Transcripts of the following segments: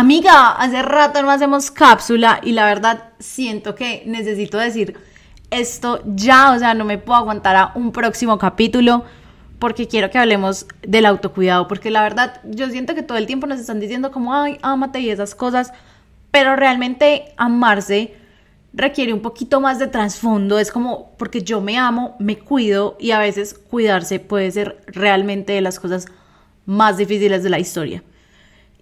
Amiga, hace rato no hacemos cápsula y la verdad siento que necesito decir esto ya, o sea, no me puedo aguantar a un próximo capítulo porque quiero que hablemos del autocuidado, porque la verdad yo siento que todo el tiempo nos están diciendo como, ay, ámate y esas cosas, pero realmente amarse requiere un poquito más de trasfondo, es como porque yo me amo, me cuido y a veces cuidarse puede ser realmente de las cosas más difíciles de la historia.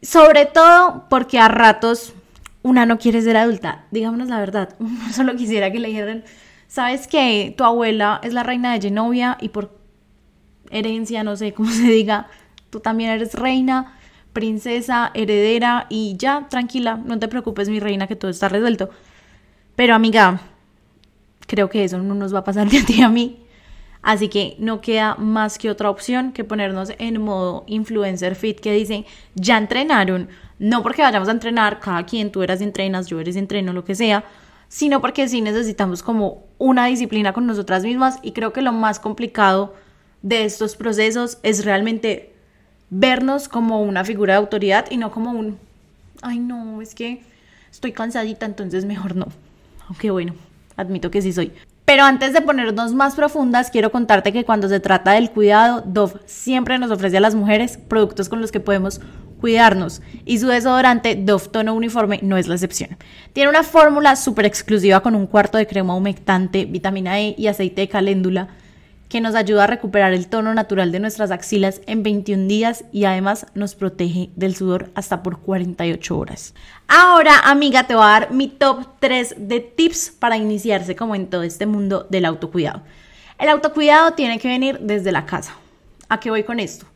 Sobre todo porque a ratos una no quiere ser adulta. Digámonos la verdad, solo quisiera que le dijeran, sabes que tu abuela es la reina de Genovia y por herencia, no sé cómo se diga, tú también eres reina, princesa, heredera y ya, tranquila, no te preocupes mi reina que todo está resuelto. Pero amiga, creo que eso no nos va a pasar de a ti a mí. Así que no queda más que otra opción que ponernos en modo influencer fit que dicen, ya entrenaron, no porque vayamos a entrenar, cada quien, tú eras entrenas, yo eres entreno, lo que sea, sino porque sí necesitamos como una disciplina con nosotras mismas y creo que lo más complicado de estos procesos es realmente vernos como una figura de autoridad y no como un, ay no, es que estoy cansadita, entonces mejor no. Aunque bueno, admito que sí soy. Pero antes de ponernos más profundas, quiero contarte que cuando se trata del cuidado, Dove siempre nos ofrece a las mujeres productos con los que podemos cuidarnos y su desodorante Dove Tono Uniforme no es la excepción. Tiene una fórmula súper exclusiva con un cuarto de crema humectante, vitamina E y aceite de caléndula que nos ayuda a recuperar el tono natural de nuestras axilas en 21 días y además nos protege del sudor hasta por 48 horas. Ahora, amiga, te voy a dar mi top 3 de tips para iniciarse como en todo este mundo del autocuidado. El autocuidado tiene que venir desde la casa. ¿A qué voy con esto?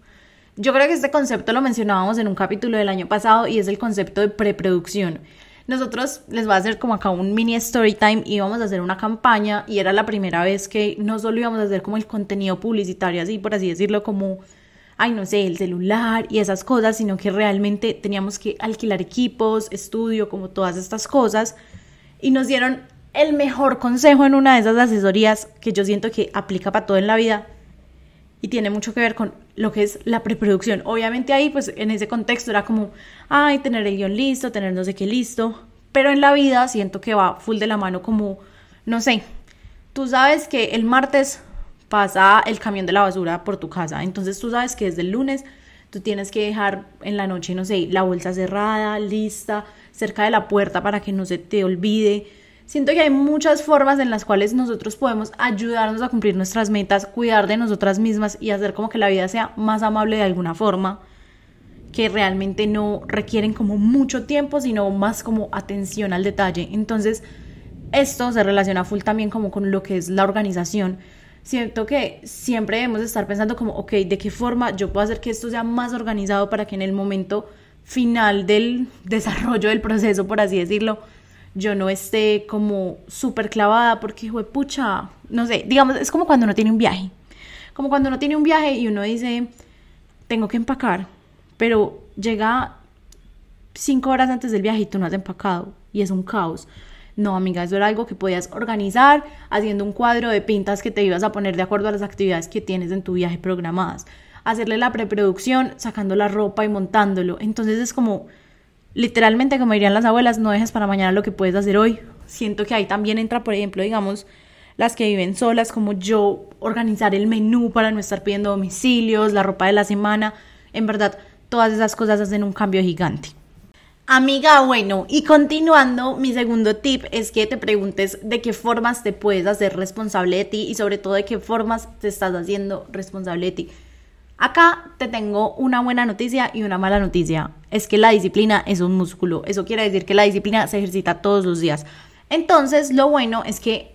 Yo creo que este concepto lo mencionábamos en un capítulo del año pasado y es el concepto de preproducción. Nosotros les voy a hacer como acá un mini story time, íbamos a hacer una campaña y era la primera vez que no solo íbamos a hacer como el contenido publicitario, así por así decirlo, como, ay, no sé, el celular y esas cosas, sino que realmente teníamos que alquilar equipos, estudio, como todas estas cosas. Y nos dieron el mejor consejo en una de esas asesorías que yo siento que aplica para todo en la vida y tiene mucho que ver con lo que es la preproducción. Obviamente ahí, pues en ese contexto era como, ay, tener el guion listo, tener no sé qué listo, pero en la vida siento que va full de la mano como, no sé, tú sabes que el martes pasa el camión de la basura por tu casa, entonces tú sabes que desde el lunes tú tienes que dejar en la noche, no sé, la bolsa cerrada, lista, cerca de la puerta para que no se te olvide Siento que hay muchas formas en las cuales nosotros podemos ayudarnos a cumplir nuestras metas, cuidar de nosotras mismas y hacer como que la vida sea más amable de alguna forma, que realmente no requieren como mucho tiempo, sino más como atención al detalle. Entonces, esto se relaciona full también como con lo que es la organización. Siento que siempre debemos estar pensando como, ok, ¿de qué forma yo puedo hacer que esto sea más organizado para que en el momento final del desarrollo del proceso, por así decirlo, yo no esté como súper clavada porque, pucha, no sé, digamos, es como cuando uno tiene un viaje. Como cuando uno tiene un viaje y uno dice, tengo que empacar, pero llega cinco horas antes del viaje y tú no has empacado y es un caos. No, amiga, eso era algo que podías organizar haciendo un cuadro de pintas que te ibas a poner de acuerdo a las actividades que tienes en tu viaje programadas. Hacerle la preproducción, sacando la ropa y montándolo. Entonces es como literalmente, como dirían las abuelas, no dejes para mañana lo que puedes hacer hoy. Siento que ahí también entra, por ejemplo, digamos, las que viven solas, como yo, organizar el menú para no estar pidiendo domicilios, la ropa de la semana. En verdad, todas esas cosas hacen un cambio gigante. Amiga, bueno, y continuando, mi segundo tip es que te preguntes de qué formas te puedes hacer responsable de ti y sobre todo de qué formas te estás haciendo responsable de ti. Acá te tengo una buena noticia y una mala noticia. Es que la disciplina es un músculo. Eso quiere decir que la disciplina se ejercita todos los días. Entonces, lo bueno es que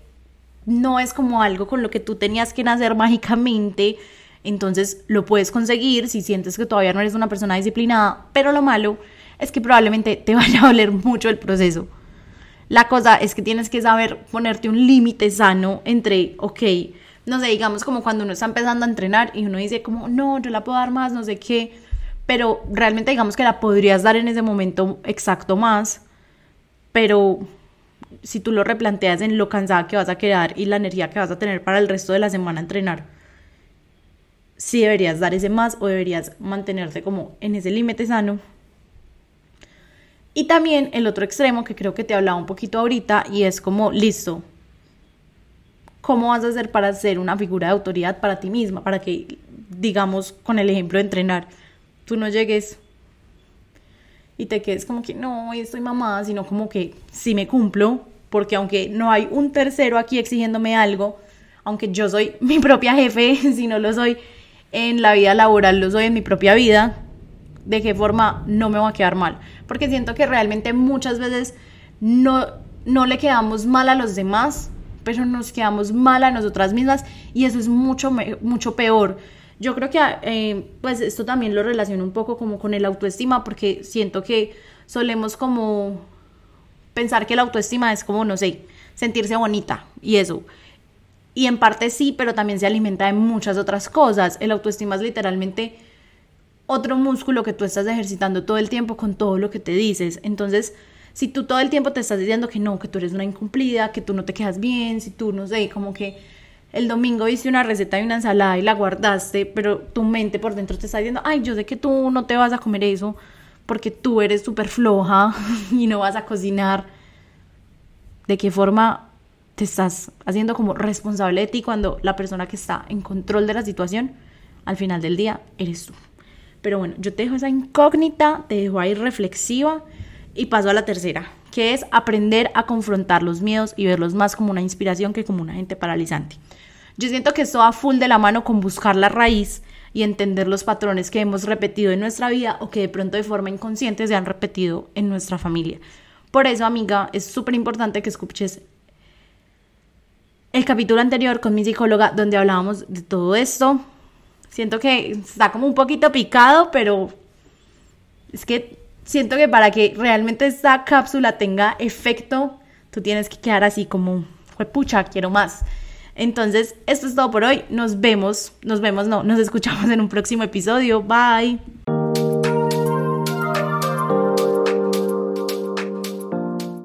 no es como algo con lo que tú tenías que nacer mágicamente. Entonces, lo puedes conseguir si sientes que todavía no eres una persona disciplinada. Pero lo malo es que probablemente te vaya a doler mucho el proceso. La cosa es que tienes que saber ponerte un límite sano entre, ok, no sé, digamos como cuando uno está empezando a entrenar y uno dice como, no, yo la puedo dar más, no sé qué, pero realmente digamos que la podrías dar en ese momento exacto más, pero si tú lo replanteas en lo cansada que vas a quedar y la energía que vas a tener para el resto de la semana a entrenar, si deberías dar ese más o deberías mantenerte como en ese límite sano. Y también el otro extremo que creo que te hablaba un poquito ahorita y es como, listo, ¿cómo vas a hacer para ser una figura de autoridad para ti misma? Para que, digamos, con el ejemplo de entrenar, tú no llegues y te quedes como que no, estoy mamada, sino como que sí me cumplo, porque aunque no hay un tercero aquí exigiéndome algo, aunque yo soy mi propia jefe, si no lo soy en la vida laboral, lo soy en mi propia vida, de qué forma no me va a quedar mal. Porque siento que realmente muchas veces no, no le quedamos mal a los demás, pero nos quedamos mal a nosotras mismas y eso es mucho, mucho peor. Yo creo que eh, pues esto también lo relaciono un poco como con el autoestima porque siento que solemos como pensar que la autoestima es como, no sé, sentirse bonita y eso. Y en parte sí, pero también se alimenta de muchas otras cosas. El autoestima es literalmente otro músculo que tú estás ejercitando todo el tiempo con todo lo que te dices. Entonces, si tú todo el tiempo te estás diciendo que no, que tú eres una incumplida, que tú no te quedas bien, si tú, no sé, como que el domingo hice una receta de una ensalada y la guardaste, pero tu mente por dentro te está diciendo, ay, yo sé que tú no te vas a comer eso porque tú eres súper floja y no vas a cocinar. ¿De qué forma te estás haciendo como responsable de ti cuando la persona que está en control de la situación, al final del día, eres tú. Pero bueno, yo te dejo esa incógnita, te dejo ahí reflexiva y paso a la tercera, que es aprender a confrontar los miedos y verlos más como una inspiración que como una gente paralizante. Yo siento que esto va full de la mano con buscar la raíz y entender los patrones que hemos repetido en nuestra vida o que de pronto de forma inconsciente se han repetido en nuestra familia. Por eso, amiga, es súper importante que escuches el capítulo anterior con mi psicóloga donde hablábamos de todo esto. Siento que está como un poquito picado, pero es que siento que para que realmente esta cápsula tenga efecto, tú tienes que quedar así como, pucha, quiero más. Entonces, esto es todo por hoy. Nos vemos, nos vemos, no, nos escuchamos en un próximo episodio. Bye.